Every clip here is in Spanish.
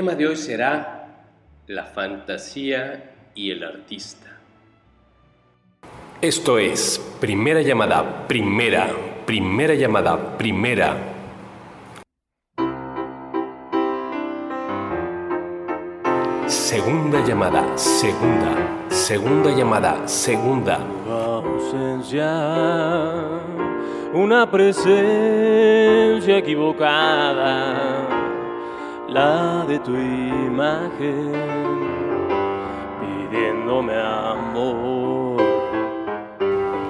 tema de hoy será la fantasía y el artista. Esto es primera llamada, primera, primera llamada, primera. Segunda llamada, segunda, segunda llamada, segunda. ausencia, una presencia equivocada, la de tu imagen, pidiéndome amor.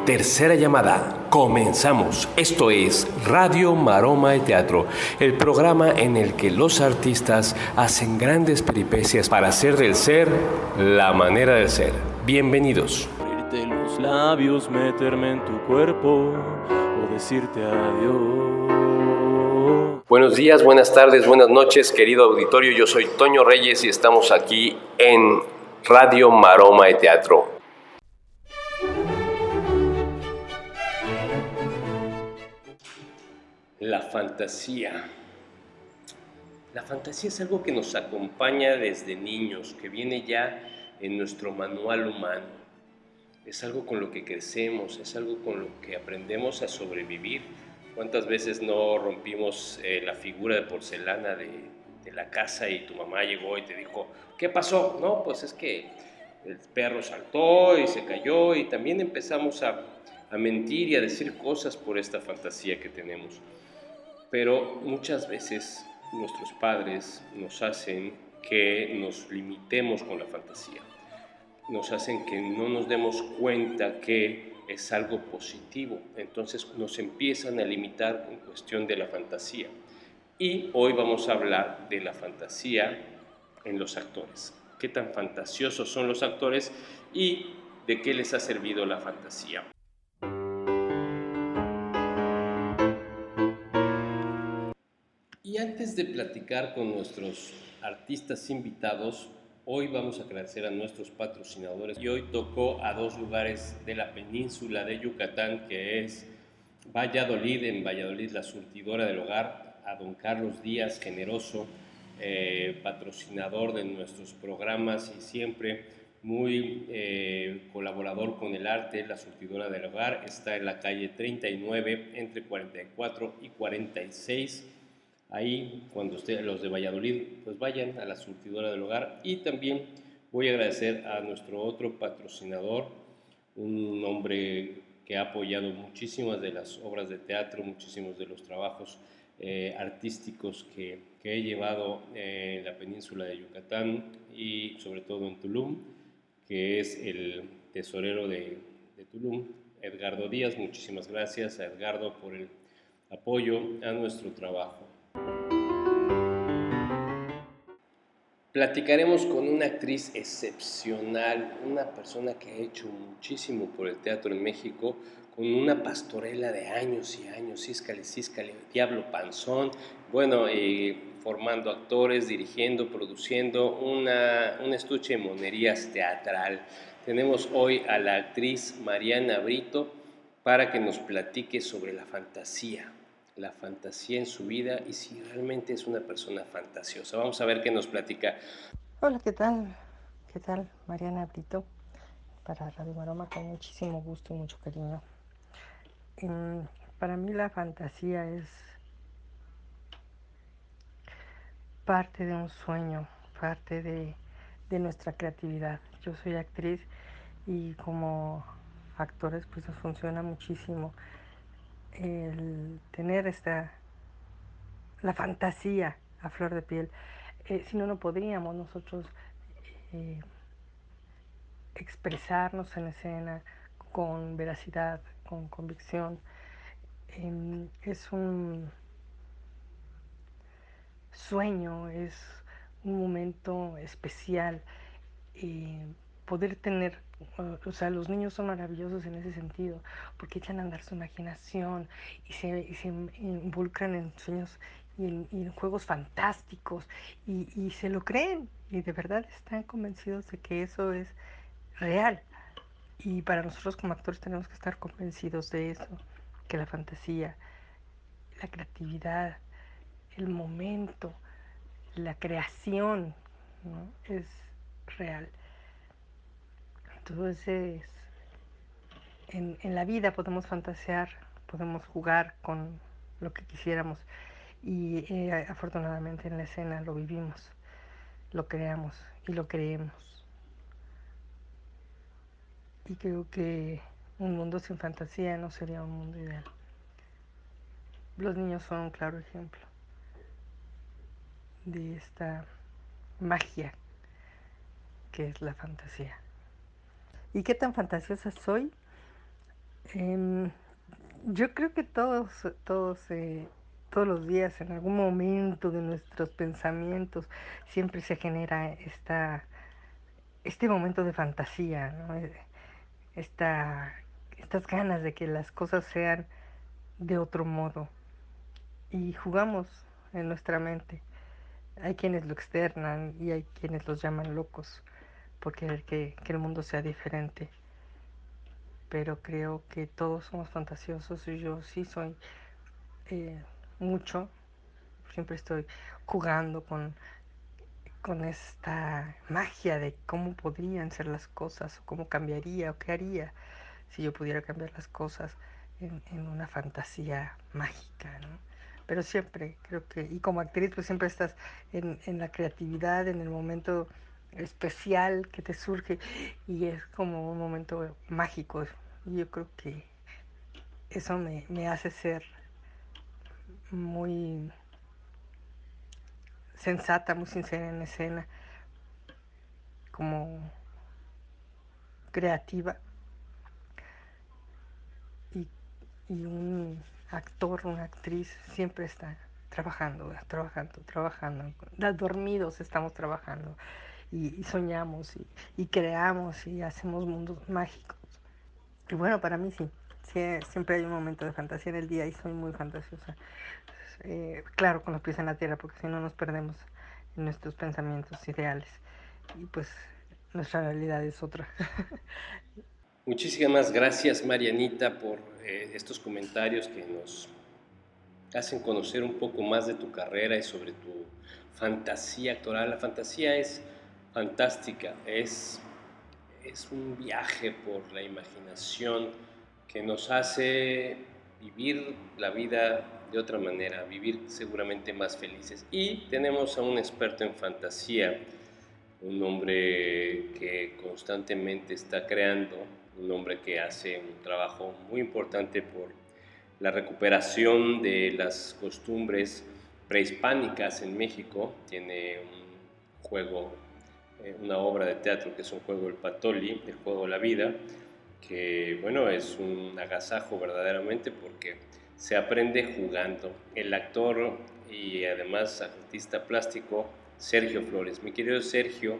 Tercera llamada. Comenzamos. Esto es Radio Maroma de Teatro, el programa en el que los artistas hacen grandes peripecias para hacer del ser la manera de ser. Bienvenidos. Abrirte los labios, meterme en tu cuerpo o decirte adiós. Buenos días, buenas tardes, buenas noches, querido auditorio. Yo soy Toño Reyes y estamos aquí en Radio Maroma de Teatro. La fantasía. La fantasía es algo que nos acompaña desde niños, que viene ya en nuestro manual humano. Es algo con lo que crecemos, es algo con lo que aprendemos a sobrevivir. ¿Cuántas veces no rompimos eh, la figura de porcelana de, de la casa y tu mamá llegó y te dijo, ¿qué pasó? No, pues es que el perro saltó y se cayó y también empezamos a, a mentir y a decir cosas por esta fantasía que tenemos. Pero muchas veces nuestros padres nos hacen que nos limitemos con la fantasía. Nos hacen que no nos demos cuenta que es algo positivo. Entonces nos empiezan a limitar en cuestión de la fantasía. Y hoy vamos a hablar de la fantasía en los actores. ¿Qué tan fantasiosos son los actores y de qué les ha servido la fantasía? Y antes de platicar con nuestros artistas invitados, hoy vamos a agradecer a nuestros patrocinadores. Y hoy tocó a dos lugares de la península de Yucatán, que es Valladolid, en Valladolid, la surtidora del hogar, a don Carlos Díaz, generoso, eh, patrocinador de nuestros programas y siempre muy eh, colaborador con el arte, la surtidora del hogar, está en la calle 39, entre 44 y 46 Ahí, cuando los de Valladolid, pues vayan a la surtidora del hogar. Y también voy a agradecer a nuestro otro patrocinador, un hombre que ha apoyado muchísimas de las obras de teatro, muchísimos de los trabajos eh, artísticos que, que, he llevado en la península de Yucatán y sobre todo en Tulum, que es el tesorero de, de Tulum, Edgardo Díaz. Muchísimas gracias a Edgardo por el apoyo a nuestro trabajo. Platicaremos con una actriz excepcional, una persona que ha hecho muchísimo por el teatro en México, con una pastorela de años y años, Císcale, Císcale, Diablo Panzón, bueno, eh, formando actores, dirigiendo, produciendo una, un estuche de monerías teatral. Tenemos hoy a la actriz Mariana Brito para que nos platique sobre la fantasía, la fantasía en su vida y si realmente es una persona fantasiosa. Vamos a ver qué nos platica. Hola, ¿qué tal? ¿Qué tal? Mariana Brito para Radio Maroma con muchísimo gusto y mucho cariño. Um, para mí la fantasía es parte de un sueño, parte de, de nuestra creatividad. Yo soy actriz y como actores pues nos funciona muchísimo el tener esta, la fantasía a flor de piel. Eh, si no, no podríamos nosotros eh, expresarnos en escena con veracidad, con convicción. Eh, es un sueño, es un momento especial. poder tener o sea, los niños son maravillosos en ese sentido, porque echan a andar su imaginación y se, involucran en sueños y en, juegos fantásticos y, y, se lo creen y de verdad están convencidos de que eso es real. Y para nosotros como actores tenemos que estar convencidos de eso, que la fantasía, la creatividad, el momento, la creación es real. Entonces, en, en la vida podemos fantasear, podemos jugar con lo que quisiéramos y eh, afortunadamente en la escena lo vivimos, lo creamos y lo creemos. Y creo que un mundo sin fantasía no sería un mundo ideal. Los niños son un claro ejemplo de esta magia que es la fantasía. ¿Y qué tan fantasiosa soy? Em, yo creo que todos, todos, eh, todos los días, en algún momento de nuestros pensamientos, siempre se genera esta, este momento de fantasía. Eh, esta, estas ganas de que las cosas sean de otro modo. Y jugamos en nuestra mente. Hay quienes lo externan y hay quienes los llaman locos por querer que, que el mundo sea diferente. Pero creo que todos somos fantasiosos y yo sí soy eh, mucho. Siempre estoy jugando con, con esta magia de cómo podrían ser las cosas, o cómo cambiaría, o qué haría si yo pudiera cambiar las cosas en, en una fantasía mágica, ¿no? pero siempre creo que, y como actriz pues siempre estás en, en, la creatividad, en el momento especial que te surge y es como un momento mágico. Yo creo que eso me, me hace ser muy sensata, muy sincera en escena, como creativa y, y un actor, una actriz, siempre está trabajando, trabajando, trabajando. Dormidos estamos trabajando y, soñamos y, creamos y hacemos mundos mágicos. Y bueno, para mí sí, siempre hay un momento de fantasía en el día y soy muy fantasiosa. Eh, claro, con los pies en la tierra, porque si no nos perdemos en nuestros pensamientos ideales. Y pues nuestra realidad es otra. Muchísimas gracias, Marianita, por eh, estos comentarios que nos hacen conocer un poco más de tu carrera y sobre tu fantasía actoral. La fantasía es fantástica, es, es un viaje por la imaginación que nos hace vivir la vida de otra manera, vivir seguramente más felices. Y tenemos a un experto en fantasía, un hombre que constantemente está creando un hombre que hace un trabajo muy importante por la recuperación de las costumbres prehispánicas en México. Tiene un juego, una obra de teatro que es un juego El Patoli, el juego de la vida, que bueno, es un agasajo verdaderamente porque se aprende jugando. El actor y además artista plástico Sergio Flores. Mi querido Sergio,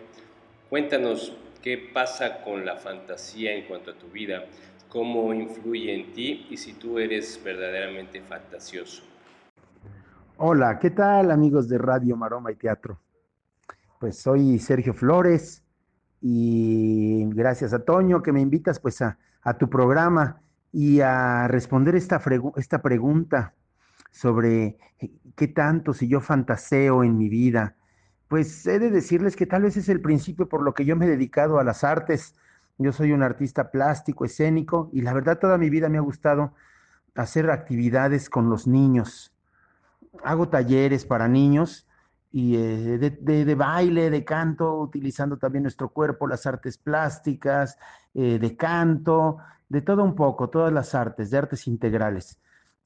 cuéntanos qué pasa con la fantasía en cuanto a tu vida, cómo influye en ti y si tú eres verdaderamente fantasioso. Hola, ¿qué tal amigos de Radio Maroma y Teatro? Pues soy Sergio Flores y gracias a Toño que me invitas pues a, tu programa y a responder esta, esta pregunta sobre eh, qué tanto si yo fantaseo en mi vida, pues he de decirles que tal vez es el principio por lo que yo me he dedicado a las artes. Yo soy un artista plástico, escénico, y la verdad toda mi vida me ha gustado hacer actividades con los niños. Hago talleres para niños y eh, de, baile, de canto, utilizando también nuestro cuerpo, las artes plásticas, eh, de canto, de todo un poco, todas las artes, de artes integrales.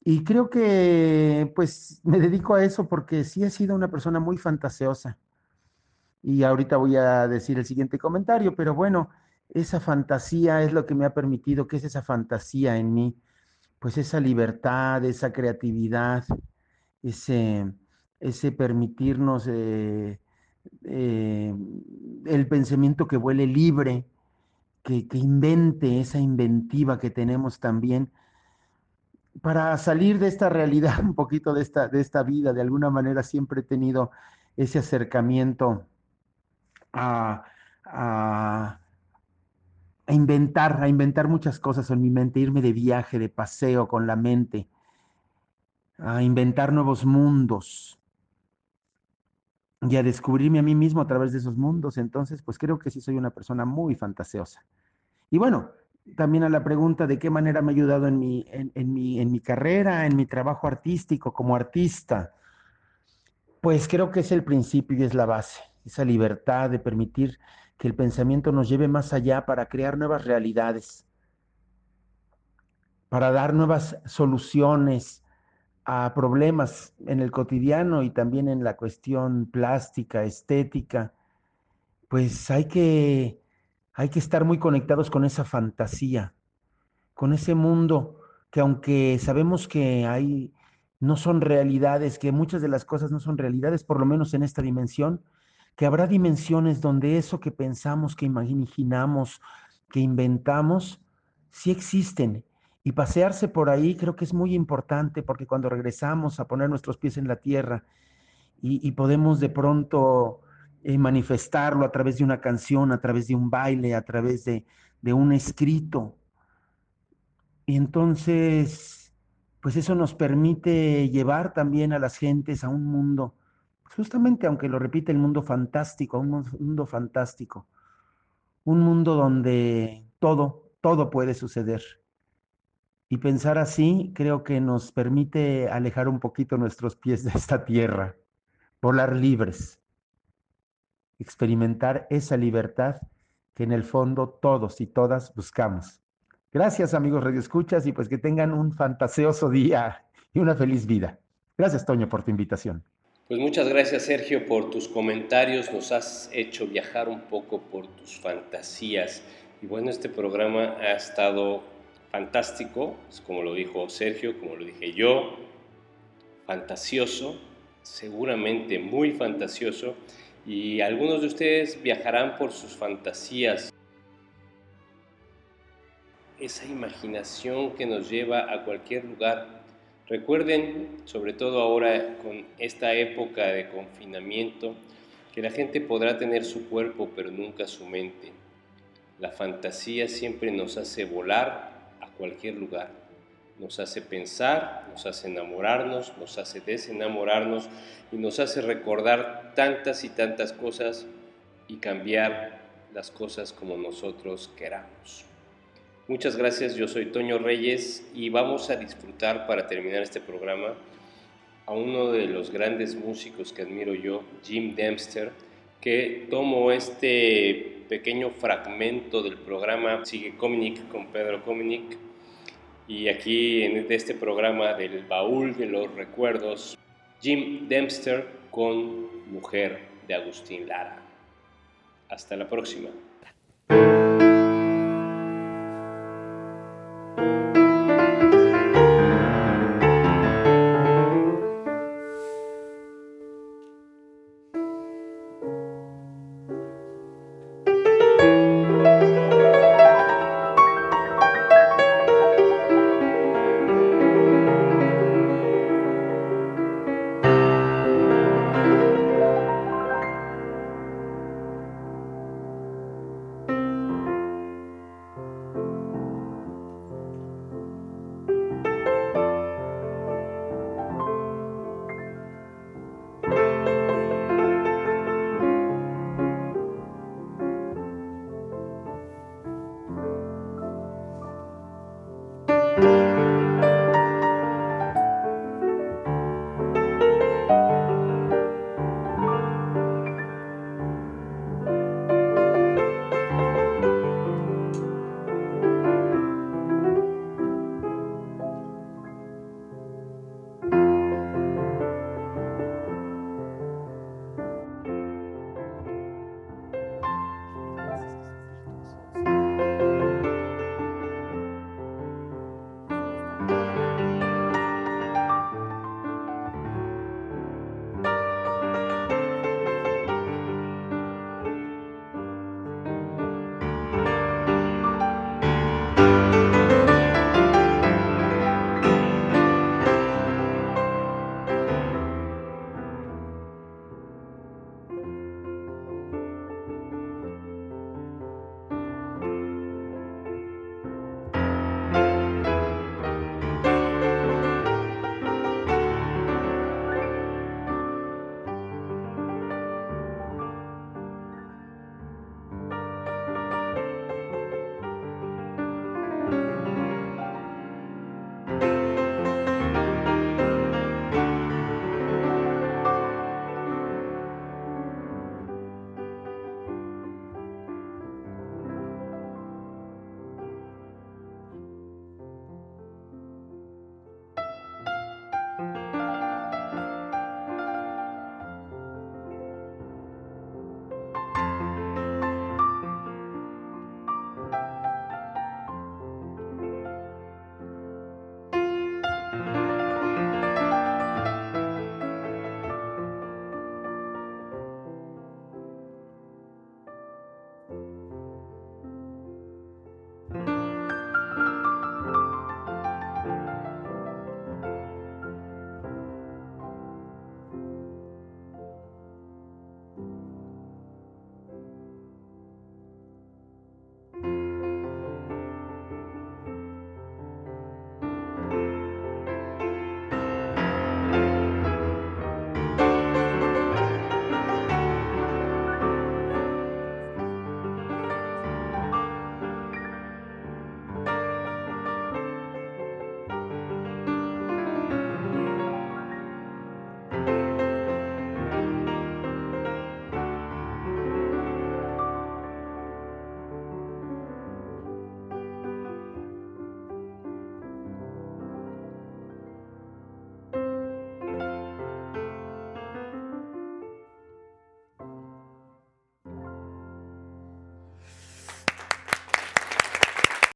Y creo que pues me dedico a eso porque sí he sido una persona muy fantaseosa y ahorita voy a decir el siguiente comentario, pero bueno, esa fantasía es lo que me ha permitido, ¿qué es esa fantasía en mí? Pues esa libertad, esa creatividad, ese, ese permitirnos eh, eh, el pensamiento que vuele libre, que, que invente esa inventiva que tenemos también para salir de esta realidad, un poquito de esta, de esta vida, de alguna manera siempre he tenido ese acercamiento a, inventar, a inventar muchas cosas en mi mente, irme de viaje, de paseo con la mente, a inventar nuevos mundos. Y a descubrirme a mí mismo a través de esos mundos. Entonces, pues creo que sí soy una persona muy fantasiosa. Y bueno, también a la pregunta de qué manera me ha ayudado en mi, en, mi, en mi carrera, en mi trabajo artístico como artista. Pues creo que es el principio y es la base, esa libertad de permitir que el pensamiento nos lleve más allá para crear nuevas realidades, para dar nuevas soluciones a problemas en el cotidiano y también en la cuestión plástica, estética. Pues hay que hay que estar muy conectados con esa fantasía, con ese mundo que aunque sabemos que hay no son realidades, que muchas de las cosas no son realidades, por lo menos en esta dimensión, que habrá dimensiones donde eso que pensamos, que imaginamos, que inventamos, sí existen. Y pasearse por ahí creo que es muy importante porque cuando regresamos a poner nuestros pies en la tierra y, podemos de pronto eh, manifestarlo a través de una canción, a través de un baile, a través de, un escrito. Y entonces, pues eso nos permite llevar también a las gentes a un mundo, justamente aunque lo repite el mundo fantástico, un mundo fantástico, un mundo donde todo, todo puede suceder. Y pensar así creo que nos permite alejar un poquito nuestros pies de esta tierra, volar libres experimentar esa libertad que en el fondo todos y todas buscamos. Gracias amigos Radio Escuchas y pues que tengan un fantaseoso día y una feliz vida. Gracias Toño por tu invitación. Pues muchas gracias Sergio por tus comentarios, nos has hecho viajar un poco por tus fantasías y bueno, este programa ha estado fantástico, como lo dijo Sergio, como lo dije yo, fantasioso, seguramente muy fantasioso y algunos de ustedes viajarán por sus fantasías. Esa imaginación que nos lleva a cualquier lugar. Recuerden, sobre todo ahora con esta época de confinamiento, que la gente podrá tener su cuerpo pero nunca su mente. La fantasía siempre nos hace volar cualquier lugar nos hace pensar, nos hace enamorarnos, nos hace desenamorarnos y nos hace recordar tantas y tantas cosas y cambiar las cosas como nosotros queramos. Muchas gracias, yo soy Toño Reyes y vamos a disfrutar para terminar este programa a uno de los grandes músicos que admiro yo, Jim Dempster, que tomo este pequeño fragmento del programa Sigue Cominic con Pedro Cominic y aquí en este programa del baúl de los recuerdos, Jim Dempster con Mujer de Agustín Lara. Hasta la próxima.